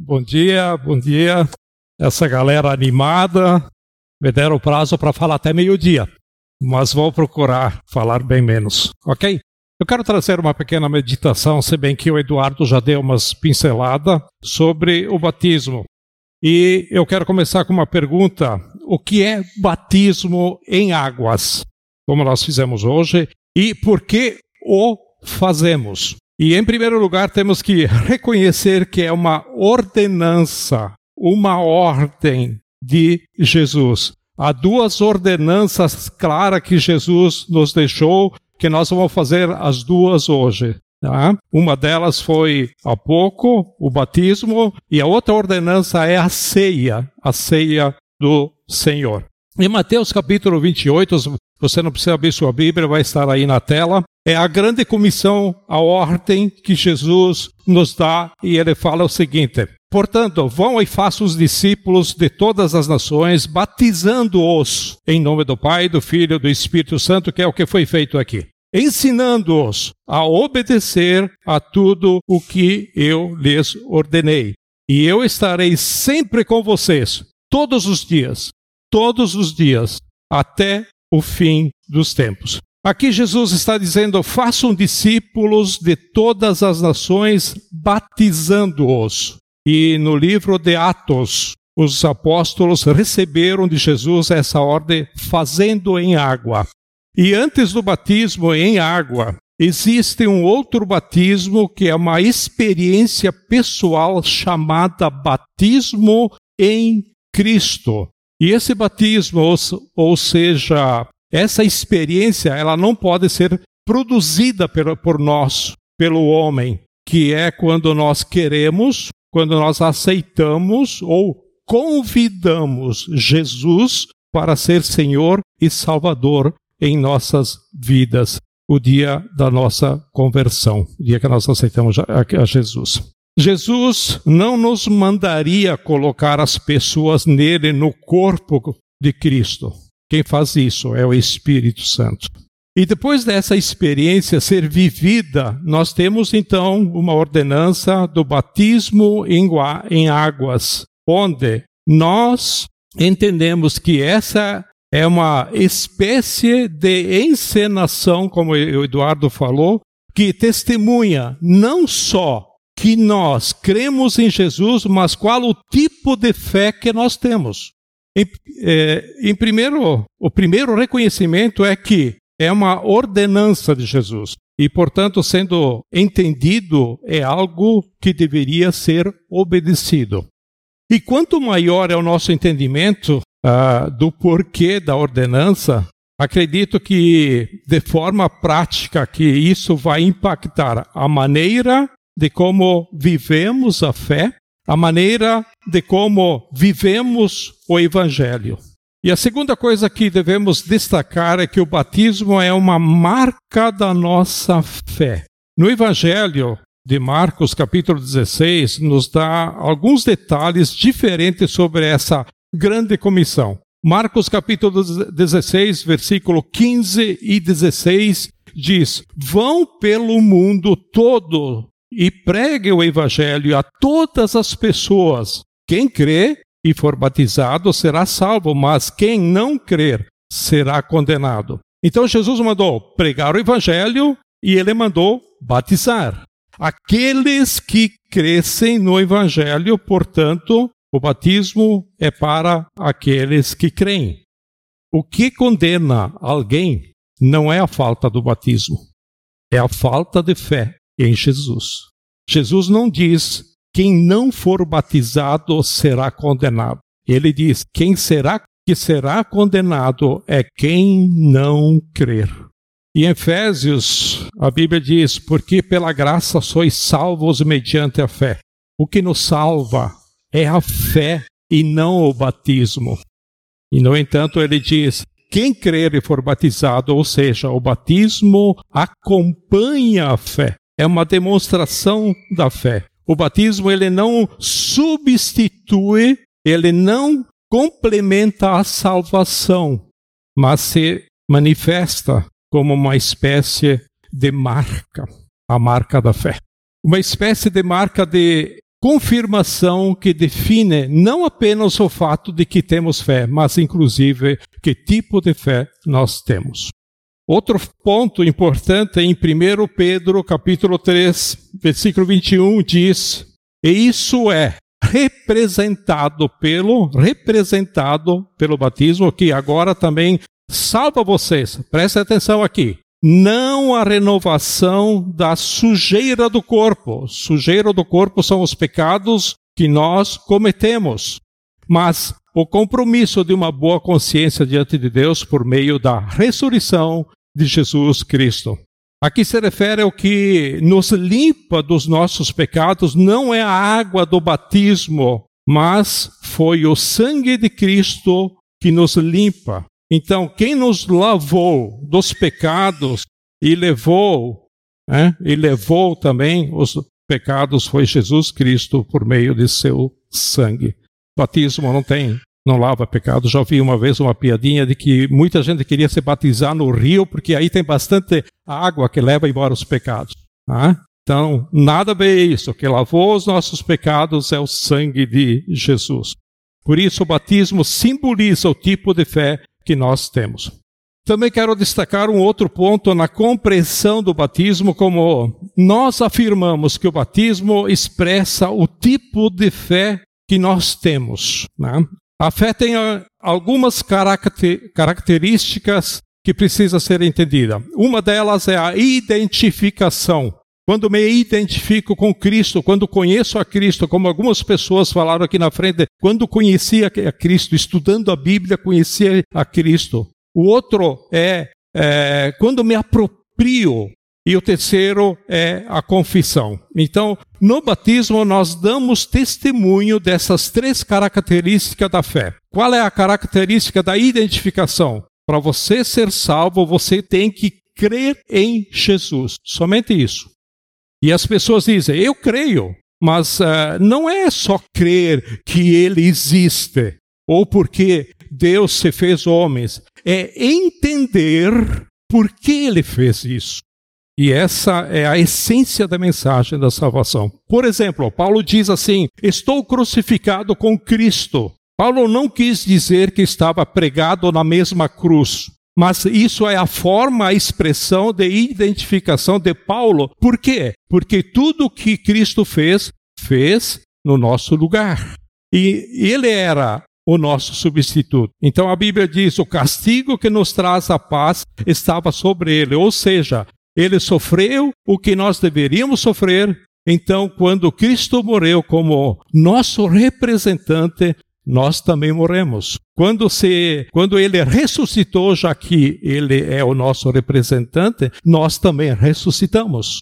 Bom dia, bom dia. Essa galera animada. Me deram o prazo para falar até meio-dia, mas vou procurar falar bem menos, ok? Eu quero trazer uma pequena meditação, se bem que o Eduardo já deu umas pinceladas sobre o batismo. E eu quero começar com uma pergunta: o que é batismo em águas? Como nós fizemos hoje, e por que o fazemos? E, em primeiro lugar, temos que reconhecer que é uma ordenança, uma ordem de Jesus. Há duas ordenanças claras que Jesus nos deixou, que nós vamos fazer as duas hoje. Tá? Uma delas foi há pouco, o batismo, e a outra ordenança é a ceia, a ceia do Senhor. Em Mateus capítulo 28, você não precisa abrir sua Bíblia, vai estar aí na tela. É a grande comissão, a ordem que Jesus nos dá, e ele fala o seguinte: Portanto, vão e façam os discípulos de todas as nações, batizando-os em nome do Pai, do Filho e do Espírito Santo, que é o que foi feito aqui. Ensinando-os a obedecer a tudo o que eu lhes ordenei. E eu estarei sempre com vocês, todos os dias, todos os dias, até o fim dos tempos. Aqui Jesus está dizendo: façam discípulos de todas as nações, batizando-os. E no livro de Atos, os apóstolos receberam de Jesus essa ordem, fazendo em água. E antes do batismo em água, existe um outro batismo que é uma experiência pessoal chamada batismo em Cristo. E esse batismo, ou, ou seja, essa experiência, ela não pode ser produzida por, nós, pelo homem, que é quando nós queremos, quando nós aceitamos ou convidamos Jesus para ser Senhor e Salvador em nossas vidas, o dia da nossa conversão, o dia que nós aceitamos a Jesus. Jesus não nos mandaria colocar as pessoas nele no corpo de Cristo. Quem faz isso é o Espírito Santo. E depois dessa experiência ser vivida, nós temos então uma ordenança do batismo em águas, onde nós entendemos que essa é uma espécie de encenação, como o Eduardo falou, que testemunha não só que nós cremos em Jesus, mas qual o tipo de fé que nós temos. Em, é, em primeiro, o primeiro reconhecimento é que é uma ordenança de Jesus e, portanto, sendo entendido, é algo que deveria ser obedecido. E quanto maior é o nosso entendimento ah, do porquê da ordenança, acredito que, de forma prática, que isso vai impactar a maneira de como vivemos a fé, a maneira de como vivemos o Evangelho. E a segunda coisa que devemos destacar é que o batismo é uma marca da nossa fé. No Evangelho de Marcos, capítulo 16, nos dá alguns detalhes diferentes sobre essa grande comissão. Marcos capítulo 16, versículo 15 e 16 diz: Vão pelo mundo todo e pregue o evangelho a todas as pessoas. Quem crê e for batizado será salvo, mas quem não crer será condenado. Então Jesus mandou pregar o evangelho e ele mandou batizar. Aqueles que crescem no evangelho, portanto, o batismo é para aqueles que creem. O que condena alguém não é a falta do batismo, é a falta de fé em Jesus. Jesus não diz quem não for batizado será condenado. Ele diz quem será que será condenado é quem não crer. E em Efésios, a Bíblia diz: Porque pela graça sois salvos mediante a fé. O que nos salva é a fé e não o batismo. E, no entanto, ele diz: quem crer e for batizado, ou seja, o batismo acompanha a fé é uma demonstração da fé. O batismo ele não substitui, ele não complementa a salvação, mas se manifesta como uma espécie de marca, a marca da fé. Uma espécie de marca de confirmação que define não apenas o fato de que temos fé, mas inclusive que tipo de fé nós temos. Outro ponto importante em 1 Pedro, capítulo 3, versículo 21 diz: "E isso é representado pelo representado pelo batismo que agora também salva vocês. Preste atenção aqui não a renovação da sujeira do corpo. Sujeira do corpo são os pecados que nós cometemos, mas o compromisso de uma boa consciência diante de Deus por meio da ressurreição de Jesus Cristo. Aqui se refere ao que nos limpa dos nossos pecados, não é a água do batismo, mas foi o sangue de Cristo que nos limpa. Então, quem nos lavou dos pecados e levou, né, e levou também os pecados foi Jesus Cristo por meio de seu sangue. Batismo não tem, não lava pecado. Já ouvi uma vez uma piadinha de que muita gente queria se batizar no rio porque aí tem bastante água que leva embora os pecados. Tá? Então, nada a ver isso. O que lavou os nossos pecados é o sangue de Jesus. Por isso, o batismo simboliza o tipo de fé que nós temos. Também quero destacar um outro ponto na compreensão do batismo, como nós afirmamos que o batismo expressa o tipo de fé que nós temos. Né? A fé tem ah, algumas características que precisa ser entendida. Uma delas é a identificação. Quando me identifico com Cristo, quando conheço a Cristo, como algumas pessoas falaram aqui na frente, quando conhecia a Cristo, estudando a Bíblia, conhecia a Cristo. O outro é, é quando me aproprio e o terceiro é a confissão. Então, no batismo, nós damos testemunho dessas três características da fé. Qual é a característica da identificação? Para você ser salvo, você tem que crer em Jesus. Somente isso. E as pessoas dizem, eu creio, mas uh, não é só crer que ele existe, ou porque Deus se fez homens, é entender por que ele fez isso. E essa é a essência da mensagem da salvação. Por exemplo, Paulo diz assim: Estou crucificado com Cristo. Paulo não quis dizer que estava pregado na mesma cruz. Mas isso é a forma, a expressão de identificação de Paulo. Por quê? Porque tudo que Cristo fez, fez no nosso lugar. E ele era o nosso substituto. Então a Bíblia diz: o castigo que nos traz a paz estava sobre ele. Ou seja, ele sofreu o que nós deveríamos sofrer. Então, quando Cristo morreu como nosso representante, nós também morremos. Quando, se, quando ele ressuscitou, já que ele é o nosso representante, nós também ressuscitamos.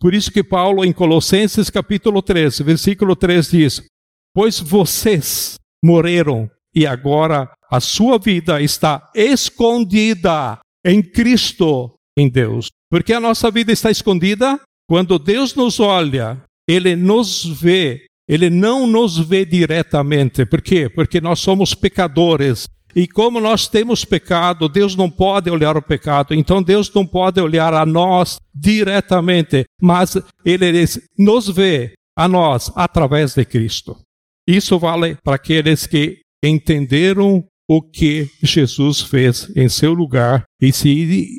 Por isso que Paulo, em Colossenses capítulo 3, versículo 3 diz: Pois vocês morreram e agora a sua vida está escondida em Cristo, em Deus. Porque a nossa vida está escondida? Quando Deus nos olha, Ele nos vê ele não nos vê diretamente. Por quê? Porque nós somos pecadores. E como nós temos pecado, Deus não pode olhar o pecado. Então Deus não pode olhar a nós diretamente, mas Ele nos vê a nós através de Cristo. Isso vale para aqueles que entenderam o que Jesus fez em seu lugar e se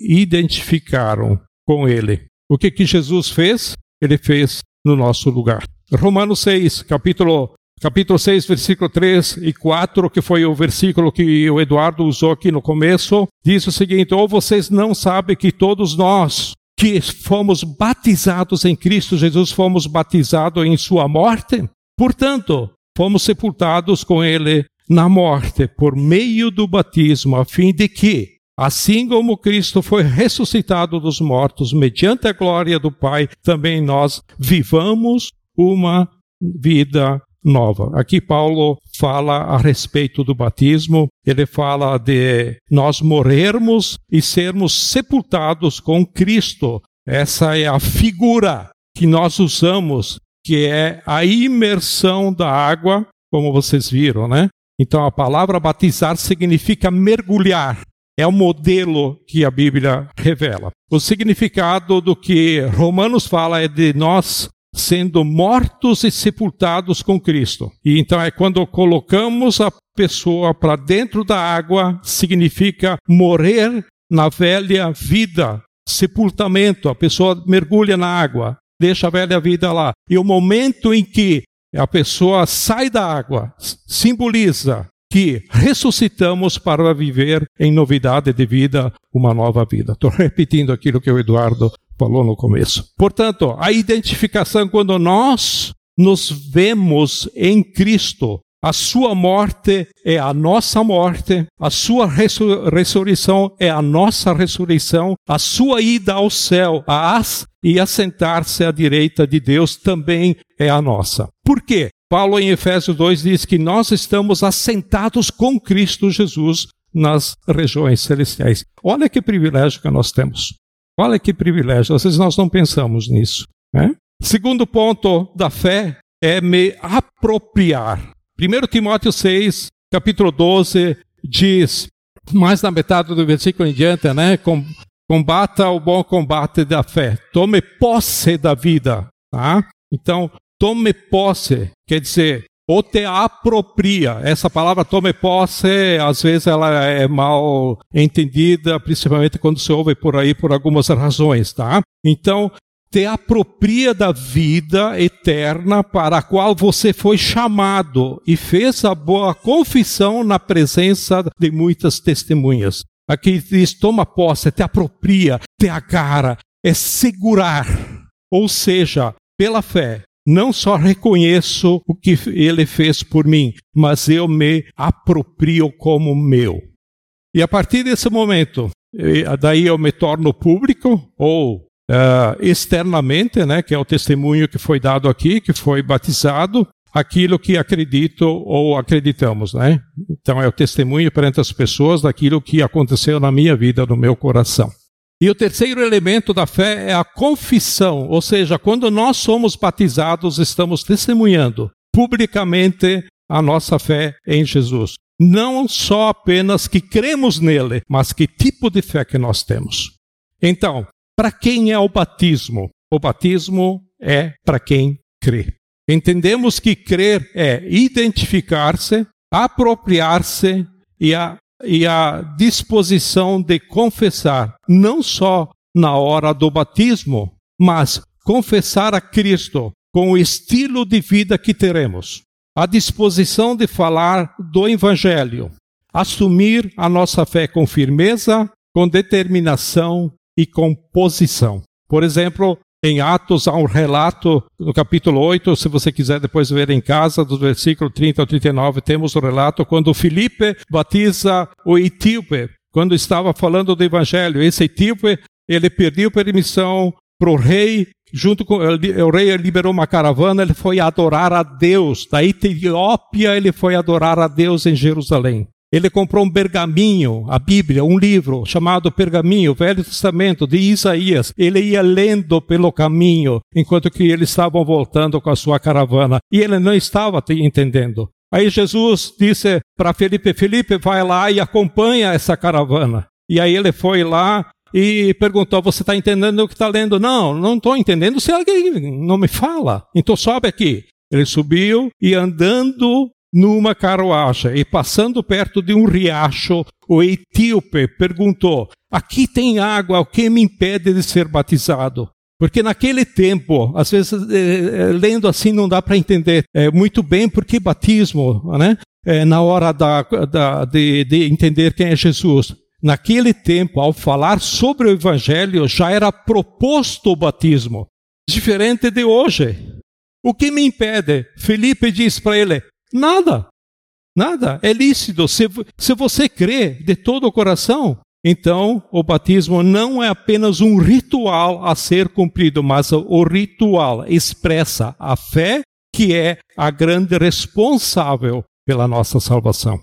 identificaram com Ele. O que, que Jesus fez? Ele fez no nosso lugar. Romanos 6, capítulo, capítulo 6, versículo 3 e 4, que foi o versículo que o Eduardo usou aqui no começo, diz o seguinte: Ou vocês não sabem que todos nós que fomos batizados em Cristo Jesus fomos batizados em Sua morte? Portanto, fomos sepultados com Ele na morte por meio do batismo, a fim de que, Assim como Cristo foi ressuscitado dos mortos mediante a glória do Pai, também nós vivamos uma vida nova. Aqui Paulo fala a respeito do batismo, ele fala de nós morrermos e sermos sepultados com Cristo. Essa é a figura que nós usamos, que é a imersão da água, como vocês viram, né? Então a palavra batizar significa mergulhar. É o modelo que a Bíblia revela. O significado do que Romanos fala é de nós sendo mortos e sepultados com Cristo. E então é quando colocamos a pessoa para dentro da água, significa morrer na velha vida, sepultamento. A pessoa mergulha na água, deixa a velha vida lá. E o momento em que a pessoa sai da água simboliza que ressuscitamos para viver em novidade de vida uma nova vida. Estou repetindo aquilo que o Eduardo falou no começo. Portanto, a identificação, quando nós nos vemos em Cristo, a sua morte é a nossa morte, a sua ressurreição é a nossa ressurreição, a sua ida ao céu a as, e assentar-se à direita de Deus também é a nossa. Por quê? Paulo em Efésios 2 diz que nós estamos assentados com Cristo Jesus nas regiões celestiais. Olha que privilégio que nós temos. Olha que privilégio. Às vezes nós não pensamos nisso. Né? Segundo ponto da fé é me apropriar. 1 Timóteo 6, capítulo 12, diz, mais na metade do versículo em diante, né? Combata o bom combate da fé. Tome posse da vida. Tá? Então, tome posse, quer dizer, ou te apropria. Essa palavra tome posse, às vezes ela é mal entendida, principalmente quando se ouve por aí por algumas razões, tá? Então, te apropria da vida eterna para a qual você foi chamado e fez a boa confissão na presença de muitas testemunhas. Aqui diz: toma posse, te apropria, te agarra, é segurar. Ou seja, pela fé, não só reconheço o que ele fez por mim, mas eu me aproprio como meu. E a partir desse momento, daí eu me torno público ou uh, externamente, né, que é o testemunho que foi dado aqui, que foi batizado, aquilo que acredito ou acreditamos, né? Então é o testemunho perante as pessoas daquilo que aconteceu na minha vida, no meu coração. E o terceiro elemento da fé é a confissão, ou seja, quando nós somos batizados, estamos testemunhando publicamente a nossa fé em Jesus. Não só apenas que cremos nele, mas que tipo de fé que nós temos. Então, para quem é o batismo? O batismo é para quem crê. Entendemos que crer é identificar-se, apropriar-se e a e a disposição de confessar, não só na hora do batismo, mas confessar a Cristo com o estilo de vida que teremos, a disposição de falar do Evangelho, assumir a nossa fé com firmeza, com determinação e com posição. Por exemplo, em Atos há um relato, no capítulo 8, se você quiser depois ver em casa, do versículo 30 ao 39, temos o relato quando Filipe batiza o etíope, quando estava falando do evangelho. Esse etíope, ele pediu permissão para o rei, junto com o rei liberou uma caravana, ele foi adorar a Deus. Da Etiópia, ele foi adorar a Deus em Jerusalém. Ele comprou um pergaminho, a Bíblia, um livro chamado Pergaminho, Velho Testamento de Isaías. Ele ia lendo pelo caminho, enquanto que eles estavam voltando com a sua caravana. E ele não estava entendendo. Aí Jesus disse para Felipe: Felipe, vai lá e acompanha essa caravana. E aí ele foi lá e perguntou: Você está entendendo o que está lendo? Não, não estou entendendo. Se alguém não me fala, então sobe aqui. Ele subiu e andando numa carruagem e passando perto de um riacho, o etíope perguntou: Aqui tem água, o que me impede de ser batizado? Porque naquele tempo, às vezes, é, lendo assim não dá para entender é, muito bem por que batismo, né? Na hora da, da, de, de entender quem é Jesus. Naquele tempo, ao falar sobre o Evangelho, já era proposto o batismo, diferente de hoje. O que me impede? Felipe diz para ele: Nada. Nada. É lícito. Se, se você crê de todo o coração, então o batismo não é apenas um ritual a ser cumprido, mas o ritual expressa a fé que é a grande responsável pela nossa salvação.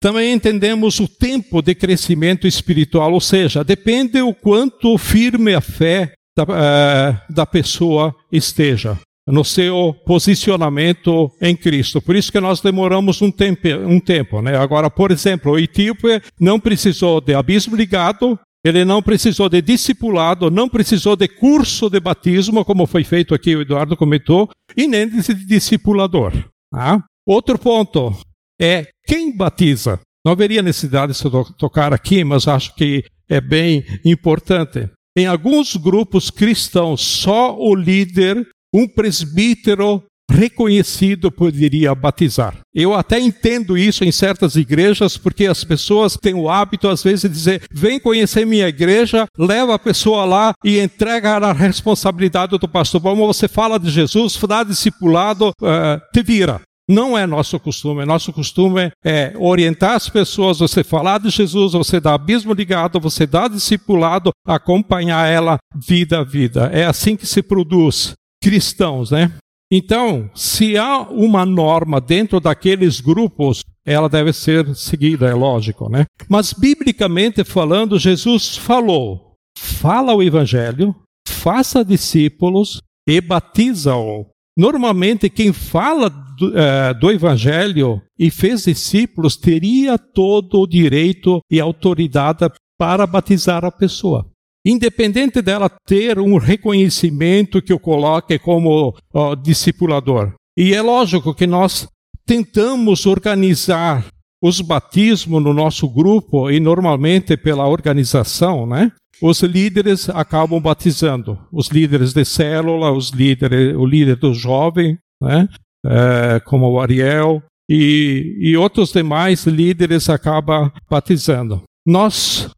Também entendemos o tempo de crescimento espiritual, ou seja, depende o quanto firme a fé da, uh, da pessoa esteja no seu posicionamento em Cristo. Por isso que nós demoramos um tempo, um tempo né? Agora, por exemplo, o etíope não precisou de abismo ligado Ele não precisou de discipulado, não precisou de curso de batismo, como foi feito aqui, o Eduardo comentou, e nem de discipulador. Tá? Outro ponto é quem batiza. Não haveria necessidade de tocar aqui, mas acho que é bem importante. Em alguns grupos cristãos, só o líder, um presbítero reconhecido poderia batizar. Eu até entendo isso em certas igrejas, porque as pessoas têm o hábito, às vezes, de dizer: vem conhecer minha igreja, leva a pessoa lá e entrega a responsabilidade do pastor. Como você fala de Jesus, dá discipulado, uh, te vira. Não é nosso costume. Nosso costume é orientar as pessoas, você falar de Jesus, você dar abismo ligado, você dar discipulado, acompanhar ela vida a vida. É assim que se produz cristãos, né? Então, se há uma norma dentro daqueles grupos, ela deve ser seguida, é lógico, né? Mas biblicamente falando, Jesus falou: fala o evangelho, faça discípulos e batiza-o Normalmente, quem fala do, uh, do, Evangelho e fez discípulos teria todo o direito e autoridade para batizar a pessoa. Independente dela ter um reconhecimento que o coloque como uh, discipulador. E é lógico que nós tentamos organizar os batismos no nosso grupo e normalmente pela organização, né? Os líderes acabam batizando, os líderes de célula, os líderes, o líder do jovem, né? É, como o Ariel e, e outros demais líderes acabam batizando. Nós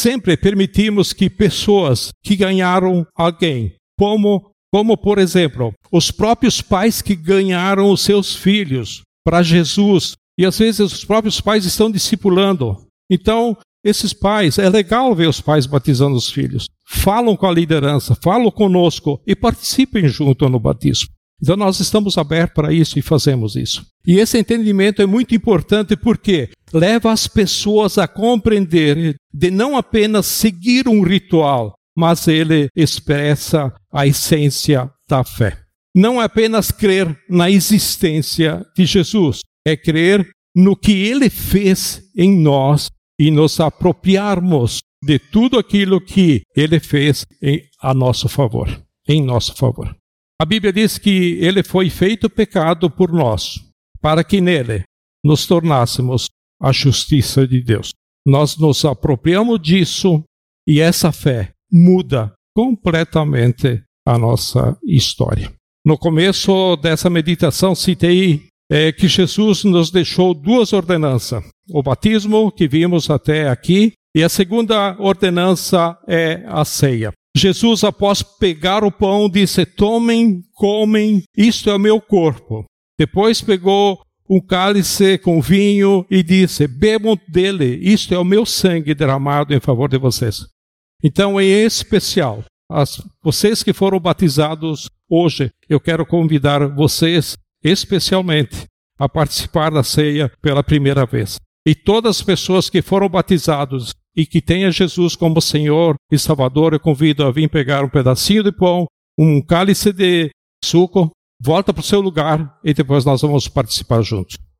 sempre permitimos que pessoas que ganharam alguém, como, como por exemplo, os próprios pais que ganharam os seus filhos para Jesus, e às vezes os próprios pais estão discipulando. Então, esses pais, é legal ver os pais batizando os filhos. Falam com a liderança, falam conosco e participem junto no batismo. Então nós estamos abertos para isso e fazemos isso. E esse entendimento é muito importante porque leva as pessoas a compreender de não apenas seguir um ritual, mas ele expressa a essência da fé. Não é apenas crer na existência de Jesus, é crer no que ele fez em nós e nos apropriarmos de tudo aquilo que ele fez em, a nosso favor, em nosso favor. A Bíblia diz que ele foi feito pecado por nós, para que nele nos tornássemos a justiça de Deus. Nós nos apropriamos disso e essa fé muda completamente a nossa história. No começo dessa meditação, citei é que Jesus nos deixou duas ordenanças: o batismo, que vimos até aqui, e a segunda ordenança é a ceia. Jesus, após pegar o pão, disse: Tomem, comem, isto é o meu corpo. Depois pegou um cálice com vinho e disse: Bebam dele, isto é o meu sangue derramado em favor de vocês. Então, em especial, as, vocês que foram batizados hoje, eu quero convidar vocês especialmente a participar da ceia pela primeira vez. E todas as pessoas que foram batizados e que tenham Jesus como Senhor e Salvador, eu convido a vir pegar um pedacinho de pão, um cálice de suco, volta para o seu lugar e depois nós vamos participar juntos.